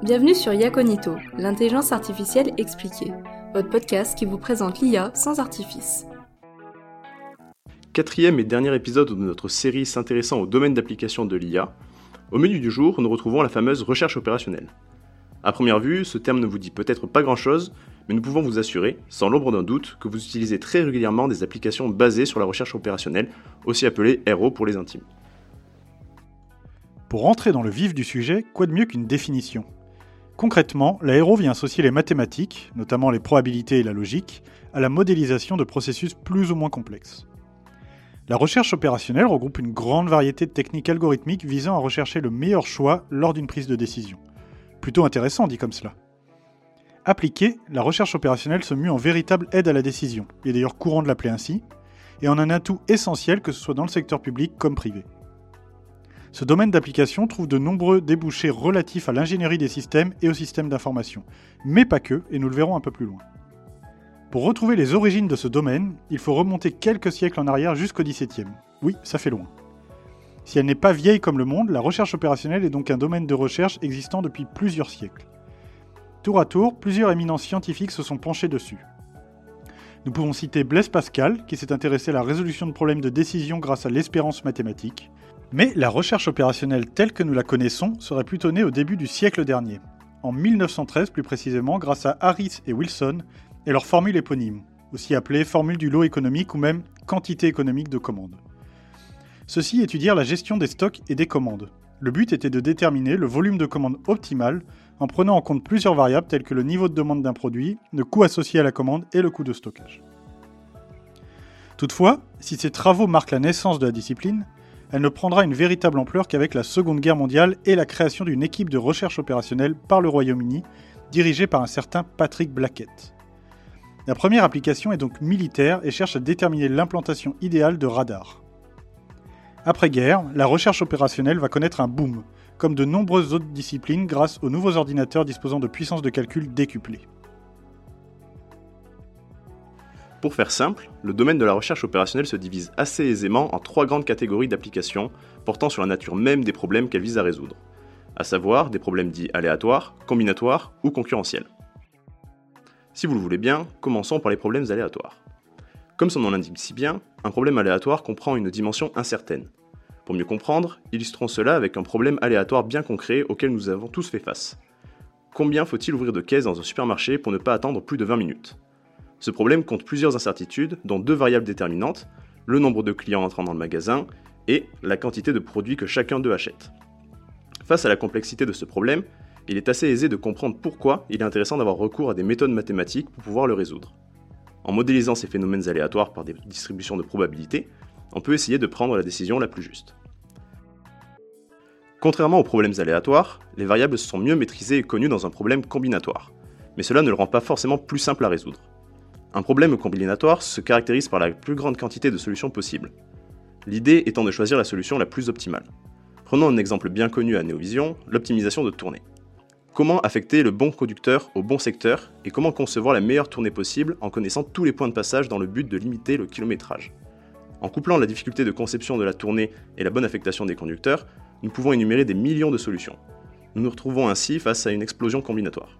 Bienvenue sur Yaconito, l'intelligence artificielle expliquée, votre podcast qui vous présente l'IA sans artifice. Quatrième et dernier épisode de notre série s'intéressant au domaine d'application de l'IA. Au menu du jour, nous retrouvons la fameuse recherche opérationnelle. À première vue, ce terme ne vous dit peut-être pas grand-chose, mais nous pouvons vous assurer, sans l'ombre d'un doute, que vous utilisez très régulièrement des applications basées sur la recherche opérationnelle, aussi appelée RO pour les intimes. Pour rentrer dans le vif du sujet, quoi de mieux qu'une définition? Concrètement, la RO vient associer les mathématiques, notamment les probabilités et la logique, à la modélisation de processus plus ou moins complexes. La recherche opérationnelle regroupe une grande variété de techniques algorithmiques visant à rechercher le meilleur choix lors d'une prise de décision. Plutôt intéressant dit comme cela. Appliquée, la recherche opérationnelle se mue en véritable aide à la décision, il est d'ailleurs courant de l'appeler ainsi, et en un atout essentiel que ce soit dans le secteur public comme privé. Ce domaine d'application trouve de nombreux débouchés relatifs à l'ingénierie des systèmes et aux systèmes d'information, mais pas que, et nous le verrons un peu plus loin. Pour retrouver les origines de ce domaine, il faut remonter quelques siècles en arrière jusqu'au XVIIe. Oui, ça fait loin. Si elle n'est pas vieille comme le monde, la recherche opérationnelle est donc un domaine de recherche existant depuis plusieurs siècles. Tour à tour, plusieurs éminents scientifiques se sont penchés dessus. Nous pouvons citer Blaise Pascal, qui s'est intéressé à la résolution de problèmes de décision grâce à l'espérance mathématique, mais la recherche opérationnelle telle que nous la connaissons serait plutôt née au début du siècle dernier, en 1913 plus précisément grâce à Harris et Wilson et leur formule éponyme, aussi appelée formule du lot économique ou même quantité économique de commandes. Ceux-ci étudièrent la gestion des stocks et des commandes. Le but était de déterminer le volume de commandes optimal en prenant en compte plusieurs variables telles que le niveau de demande d'un produit, le coût associé à la commande et le coût de stockage. Toutefois, si ces travaux marquent la naissance de la discipline, elle ne prendra une véritable ampleur qu'avec la Seconde Guerre mondiale et la création d'une équipe de recherche opérationnelle par le Royaume-Uni, dirigée par un certain Patrick Blackett. La première application est donc militaire et cherche à déterminer l'implantation idéale de radars. Après-guerre, la recherche opérationnelle va connaître un boom, comme de nombreuses autres disciplines grâce aux nouveaux ordinateurs disposant de puissances de calcul décuplées. Pour faire simple, le domaine de la recherche opérationnelle se divise assez aisément en trois grandes catégories d'applications portant sur la nature même des problèmes qu'elle vise à résoudre, à savoir des problèmes dits aléatoires, combinatoires ou concurrentiels. Si vous le voulez bien, commençons par les problèmes aléatoires. Comme son nom l'indique si bien, un problème aléatoire comprend une dimension incertaine. Pour mieux comprendre, illustrons cela avec un problème aléatoire bien concret auquel nous avons tous fait face. Combien faut-il ouvrir de caisses dans un supermarché pour ne pas attendre plus de 20 minutes? Ce problème compte plusieurs incertitudes, dont deux variables déterminantes, le nombre de clients entrant dans le magasin et la quantité de produits que chacun d'eux achète. Face à la complexité de ce problème, il est assez aisé de comprendre pourquoi il est intéressant d'avoir recours à des méthodes mathématiques pour pouvoir le résoudre. En modélisant ces phénomènes aléatoires par des distributions de probabilités, on peut essayer de prendre la décision la plus juste. Contrairement aux problèmes aléatoires, les variables sont mieux maîtrisées et connues dans un problème combinatoire, mais cela ne le rend pas forcément plus simple à résoudre. Un problème combinatoire se caractérise par la plus grande quantité de solutions possibles. L'idée étant de choisir la solution la plus optimale. Prenons un exemple bien connu à Néovision, l'optimisation de tournée. Comment affecter le bon conducteur au bon secteur et comment concevoir la meilleure tournée possible en connaissant tous les points de passage dans le but de limiter le kilométrage? En couplant la difficulté de conception de la tournée et la bonne affectation des conducteurs, nous pouvons énumérer des millions de solutions. Nous nous retrouvons ainsi face à une explosion combinatoire.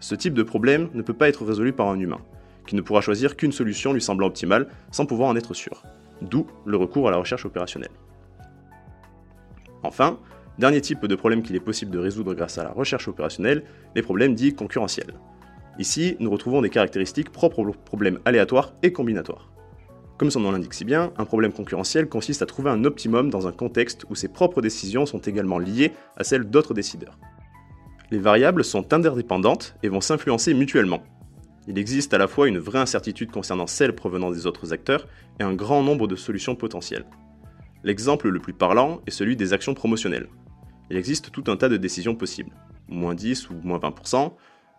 Ce type de problème ne peut pas être résolu par un humain, qui ne pourra choisir qu'une solution lui semblant optimale sans pouvoir en être sûr. D'où le recours à la recherche opérationnelle. Enfin, Dernier type de problème qu'il est possible de résoudre grâce à la recherche opérationnelle, les problèmes dits concurrentiels. Ici, nous retrouvons des caractéristiques propres aux problèmes aléatoires et combinatoires. Comme son nom l'indique si bien, un problème concurrentiel consiste à trouver un optimum dans un contexte où ses propres décisions sont également liées à celles d'autres décideurs. Les variables sont interdépendantes et vont s'influencer mutuellement. Il existe à la fois une vraie incertitude concernant celles provenant des autres acteurs et un grand nombre de solutions potentielles. L'exemple le plus parlant est celui des actions promotionnelles il existe tout un tas de décisions possibles. Moins 10 ou moins 20%,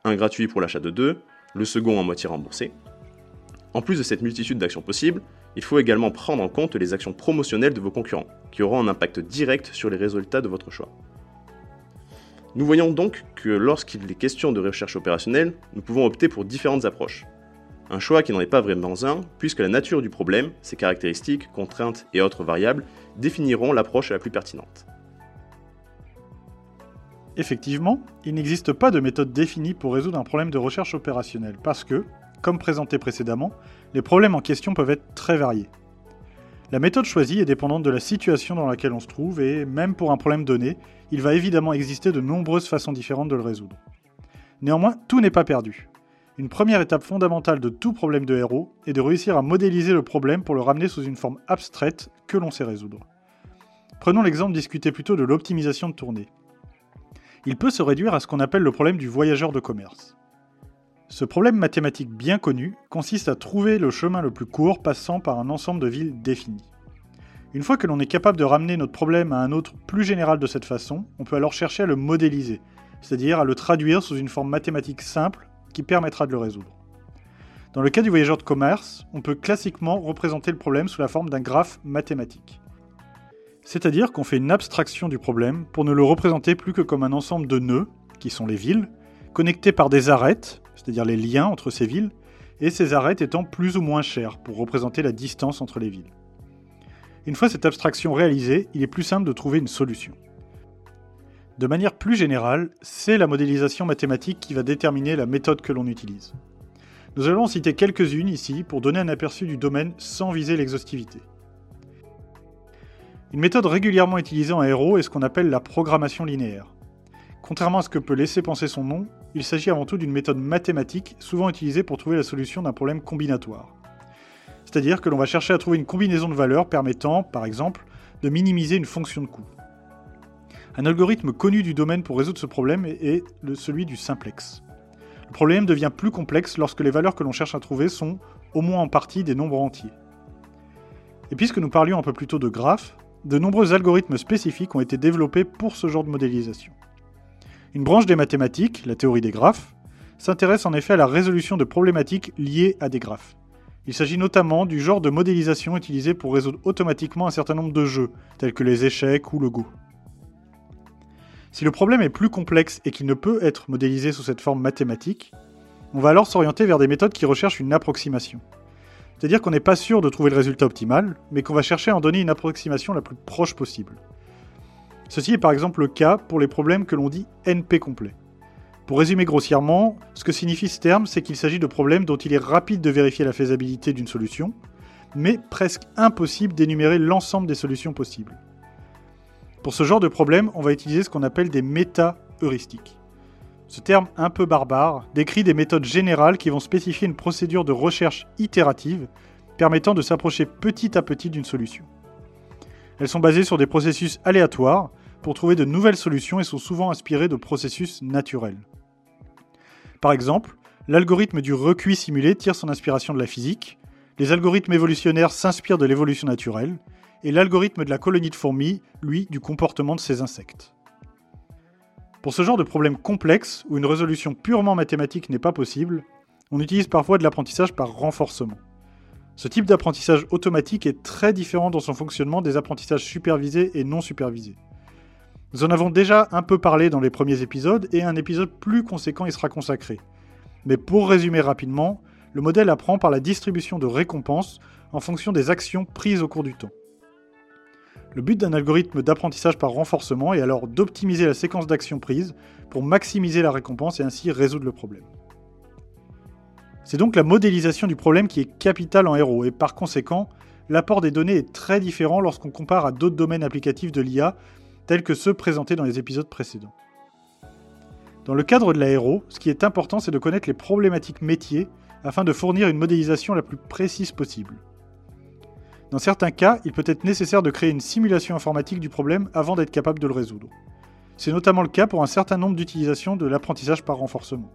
un gratuit pour l'achat de deux, le second en moitié remboursé. En plus de cette multitude d'actions possibles, il faut également prendre en compte les actions promotionnelles de vos concurrents, qui auront un impact direct sur les résultats de votre choix. Nous voyons donc que lorsqu'il est question de recherche opérationnelle, nous pouvons opter pour différentes approches. Un choix qui n'en est pas vraiment un, puisque la nature du problème, ses caractéristiques, contraintes et autres variables définiront l'approche la plus pertinente. Effectivement, il n'existe pas de méthode définie pour résoudre un problème de recherche opérationnelle parce que, comme présenté précédemment, les problèmes en question peuvent être très variés. La méthode choisie est dépendante de la situation dans laquelle on se trouve et, même pour un problème donné, il va évidemment exister de nombreuses façons différentes de le résoudre. Néanmoins, tout n'est pas perdu. Une première étape fondamentale de tout problème de héros est de réussir à modéliser le problème pour le ramener sous une forme abstraite que l'on sait résoudre. Prenons l'exemple discuté plutôt de l'optimisation de tournée il peut se réduire à ce qu'on appelle le problème du voyageur de commerce. Ce problème mathématique bien connu consiste à trouver le chemin le plus court passant par un ensemble de villes définies. Une fois que l'on est capable de ramener notre problème à un autre plus général de cette façon, on peut alors chercher à le modéliser, c'est-à-dire à le traduire sous une forme mathématique simple qui permettra de le résoudre. Dans le cas du voyageur de commerce, on peut classiquement représenter le problème sous la forme d'un graphe mathématique. C'est-à-dire qu'on fait une abstraction du problème pour ne le représenter plus que comme un ensemble de nœuds, qui sont les villes, connectés par des arêtes, c'est-à-dire les liens entre ces villes, et ces arêtes étant plus ou moins chères pour représenter la distance entre les villes. Une fois cette abstraction réalisée, il est plus simple de trouver une solution. De manière plus générale, c'est la modélisation mathématique qui va déterminer la méthode que l'on utilise. Nous allons en citer quelques-unes ici pour donner un aperçu du domaine sans viser l'exhaustivité. Une méthode régulièrement utilisée en aéro est ce qu'on appelle la programmation linéaire. Contrairement à ce que peut laisser penser son nom, il s'agit avant tout d'une méthode mathématique souvent utilisée pour trouver la solution d'un problème combinatoire. C'est-à-dire que l'on va chercher à trouver une combinaison de valeurs permettant, par exemple, de minimiser une fonction de coût. Un algorithme connu du domaine pour résoudre ce problème est celui du simplex. Le problème devient plus complexe lorsque les valeurs que l'on cherche à trouver sont, au moins en partie, des nombres entiers. Et puisque nous parlions un peu plus tôt de graphes, de nombreux algorithmes spécifiques ont été développés pour ce genre de modélisation. Une branche des mathématiques, la théorie des graphes, s'intéresse en effet à la résolution de problématiques liées à des graphes. Il s'agit notamment du genre de modélisation utilisé pour résoudre automatiquement un certain nombre de jeux, tels que les échecs ou le Go. Si le problème est plus complexe et qu'il ne peut être modélisé sous cette forme mathématique, on va alors s'orienter vers des méthodes qui recherchent une approximation. C'est-à-dire qu'on n'est pas sûr de trouver le résultat optimal, mais qu'on va chercher à en donner une approximation la plus proche possible. Ceci est par exemple le cas pour les problèmes que l'on dit NP complet. Pour résumer grossièrement, ce que signifie ce terme, c'est qu'il s'agit de problèmes dont il est rapide de vérifier la faisabilité d'une solution, mais presque impossible d'énumérer l'ensemble des solutions possibles. Pour ce genre de problème, on va utiliser ce qu'on appelle des méta-heuristiques. Ce terme un peu barbare décrit des méthodes générales qui vont spécifier une procédure de recherche itérative permettant de s'approcher petit à petit d'une solution. Elles sont basées sur des processus aléatoires pour trouver de nouvelles solutions et sont souvent inspirées de processus naturels. Par exemple, l'algorithme du recuit simulé tire son inspiration de la physique, les algorithmes évolutionnaires s'inspirent de l'évolution naturelle, et l'algorithme de la colonie de fourmis, lui, du comportement de ces insectes. Pour ce genre de problème complexe, où une résolution purement mathématique n'est pas possible, on utilise parfois de l'apprentissage par renforcement. Ce type d'apprentissage automatique est très différent dans son fonctionnement des apprentissages supervisés et non supervisés. Nous en avons déjà un peu parlé dans les premiers épisodes et un épisode plus conséquent y sera consacré. Mais pour résumer rapidement, le modèle apprend par la distribution de récompenses en fonction des actions prises au cours du temps. Le but d'un algorithme d'apprentissage par renforcement est alors d'optimiser la séquence d'actions prises pour maximiser la récompense et ainsi résoudre le problème. C'est donc la modélisation du problème qui est capitale en héros et par conséquent, l'apport des données est très différent lorsqu'on compare à d'autres domaines applicatifs de l'IA tels que ceux présentés dans les épisodes précédents. Dans le cadre de l'aéro, ce qui est important c'est de connaître les problématiques métiers afin de fournir une modélisation la plus précise possible. Dans certains cas, il peut être nécessaire de créer une simulation informatique du problème avant d'être capable de le résoudre. C'est notamment le cas pour un certain nombre d'utilisations de l'apprentissage par renforcement.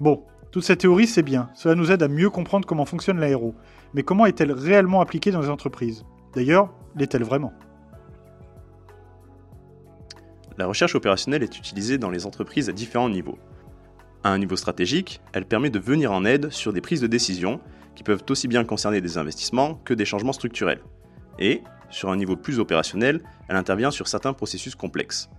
Bon, toute cette théorie c'est bien, cela nous aide à mieux comprendre comment fonctionne l'aéro, mais comment est-elle réellement appliquée dans les entreprises? D'ailleurs, l'est-elle vraiment? La recherche opérationnelle est utilisée dans les entreprises à différents niveaux. À un niveau stratégique, elle permet de venir en aide sur des prises de décision qui peuvent aussi bien concerner des investissements que des changements structurels. Et, sur un niveau plus opérationnel, elle intervient sur certains processus complexes.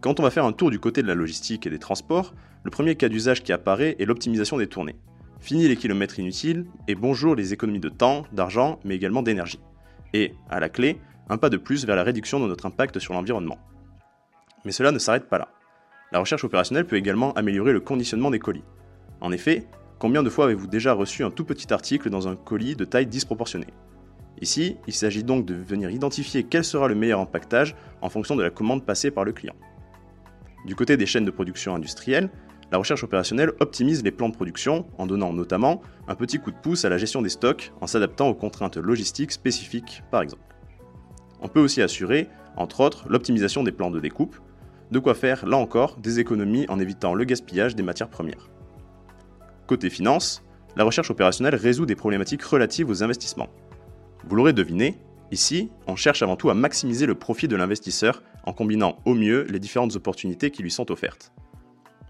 Quand on va faire un tour du côté de la logistique et des transports, le premier cas d'usage qui apparaît est l'optimisation des tournées. Fini les kilomètres inutiles et bonjour les économies de temps, d'argent, mais également d'énergie. Et, à la clé, un pas de plus vers la réduction de notre impact sur l'environnement. Mais cela ne s'arrête pas là. La recherche opérationnelle peut également améliorer le conditionnement des colis. En effet, combien de fois avez-vous déjà reçu un tout petit article dans un colis de taille disproportionnée? Ici, il s'agit donc de venir identifier quel sera le meilleur empaquetage en fonction de la commande passée par le client. Du côté des chaînes de production industrielles, la recherche opérationnelle optimise les plans de production en donnant notamment un petit coup de pouce à la gestion des stocks en s'adaptant aux contraintes logistiques spécifiques par exemple. On peut aussi assurer, entre autres, l'optimisation des plans de découpe, de quoi faire, là encore, des économies en évitant le gaspillage des matières premières. Côté finance, la recherche opérationnelle résout des problématiques relatives aux investissements. Vous l'aurez deviné, ici, on cherche avant tout à maximiser le profit de l'investisseur en combinant au mieux les différentes opportunités qui lui sont offertes.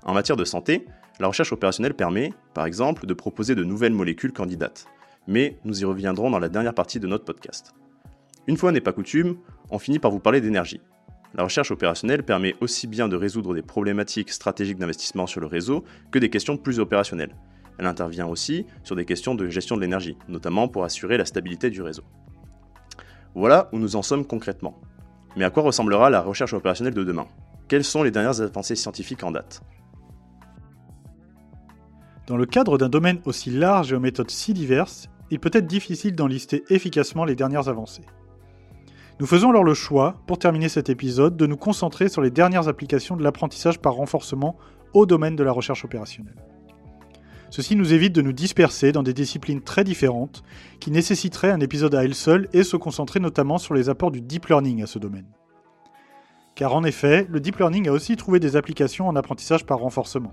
En matière de santé, la recherche opérationnelle permet, par exemple, de proposer de nouvelles molécules candidates, mais nous y reviendrons dans la dernière partie de notre podcast. Une fois n'est pas coutume, on finit par vous parler d'énergie. La recherche opérationnelle permet aussi bien de résoudre des problématiques stratégiques d'investissement sur le réseau que des questions plus opérationnelles. Elle intervient aussi sur des questions de gestion de l'énergie, notamment pour assurer la stabilité du réseau. Voilà où nous en sommes concrètement. Mais à quoi ressemblera la recherche opérationnelle de demain? Quelles sont les dernières avancées scientifiques en date? Dans le cadre d'un domaine aussi large et aux méthodes si diverses, il peut être difficile d'en lister efficacement les dernières avancées. Nous faisons alors le choix, pour terminer cet épisode, de nous concentrer sur les dernières applications de l'apprentissage par renforcement au domaine de la recherche opérationnelle. Ceci nous évite de nous disperser dans des disciplines très différentes qui nécessiteraient un épisode à elle seule et se concentrer notamment sur les apports du deep learning à ce domaine. Car en effet, le deep learning a aussi trouvé des applications en apprentissage par renforcement.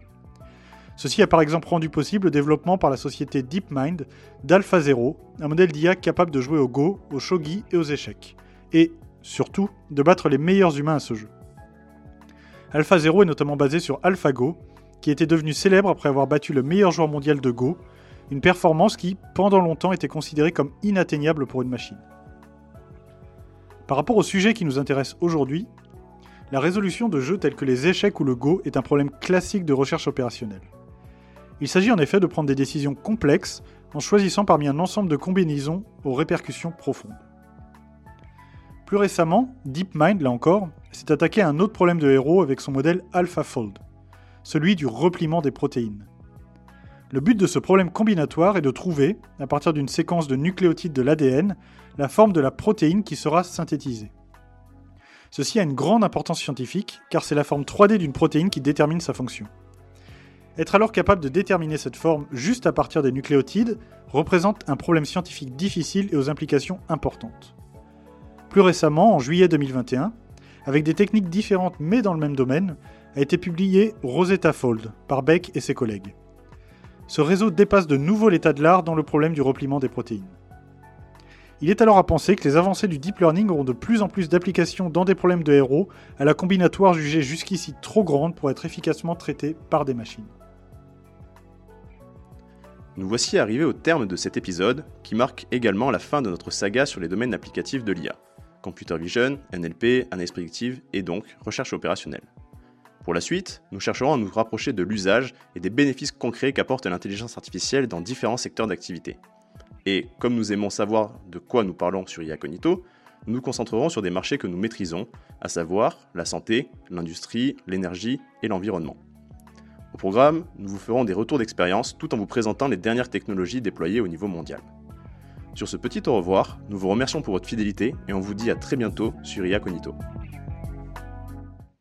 Ceci a par exemple rendu possible le développement par la société DeepMind d'AlphaZero, un modèle d'IA capable de jouer au Go, au Shogi et aux échecs, et, surtout, de battre les meilleurs humains à ce jeu. AlphaZero est notamment basé sur AlphaGo, qui était devenu célèbre après avoir battu le meilleur joueur mondial de Go, une performance qui, pendant longtemps, était considérée comme inatteignable pour une machine. Par rapport au sujet qui nous intéresse aujourd'hui, la résolution de jeux tels que les échecs ou le Go est un problème classique de recherche opérationnelle. Il s'agit en effet de prendre des décisions complexes en choisissant parmi un ensemble de combinaisons aux répercussions profondes. Plus récemment, DeepMind, là encore, s'est attaqué à un autre problème de héros avec son modèle AlphaFold, celui du repliement des protéines. Le but de ce problème combinatoire est de trouver, à partir d'une séquence de nucléotides de l'ADN, la forme de la protéine qui sera synthétisée. Ceci a une grande importance scientifique, car c'est la forme 3D d'une protéine qui détermine sa fonction. Être alors capable de déterminer cette forme juste à partir des nucléotides représente un problème scientifique difficile et aux implications importantes. Plus récemment, en juillet 2021, avec des techniques différentes mais dans le même domaine, a été publié Rosetta Fold par Beck et ses collègues. Ce réseau dépasse de nouveau l'état de l'art dans le problème du repliement des protéines. Il est alors à penser que les avancées du deep learning auront de plus en plus d'applications dans des problèmes de héros à la combinatoire jugée jusqu'ici trop grande pour être efficacement traitée par des machines. Nous voici arrivés au terme de cet épisode qui marque également la fin de notre saga sur les domaines applicatifs de l'IA computer vision, NLP, analyse prédictive et donc recherche opérationnelle. Pour la suite, nous chercherons à nous rapprocher de l'usage et des bénéfices concrets qu'apporte l'intelligence artificielle dans différents secteurs d'activité. Et comme nous aimons savoir de quoi nous parlons sur IA Cognito, nous nous concentrerons sur des marchés que nous maîtrisons, à savoir la santé, l'industrie, l'énergie et l'environnement. Au programme, nous vous ferons des retours d'expérience tout en vous présentant les dernières technologies déployées au niveau mondial. Sur ce petit au revoir, nous vous remercions pour votre fidélité et on vous dit à très bientôt sur IA Cognito.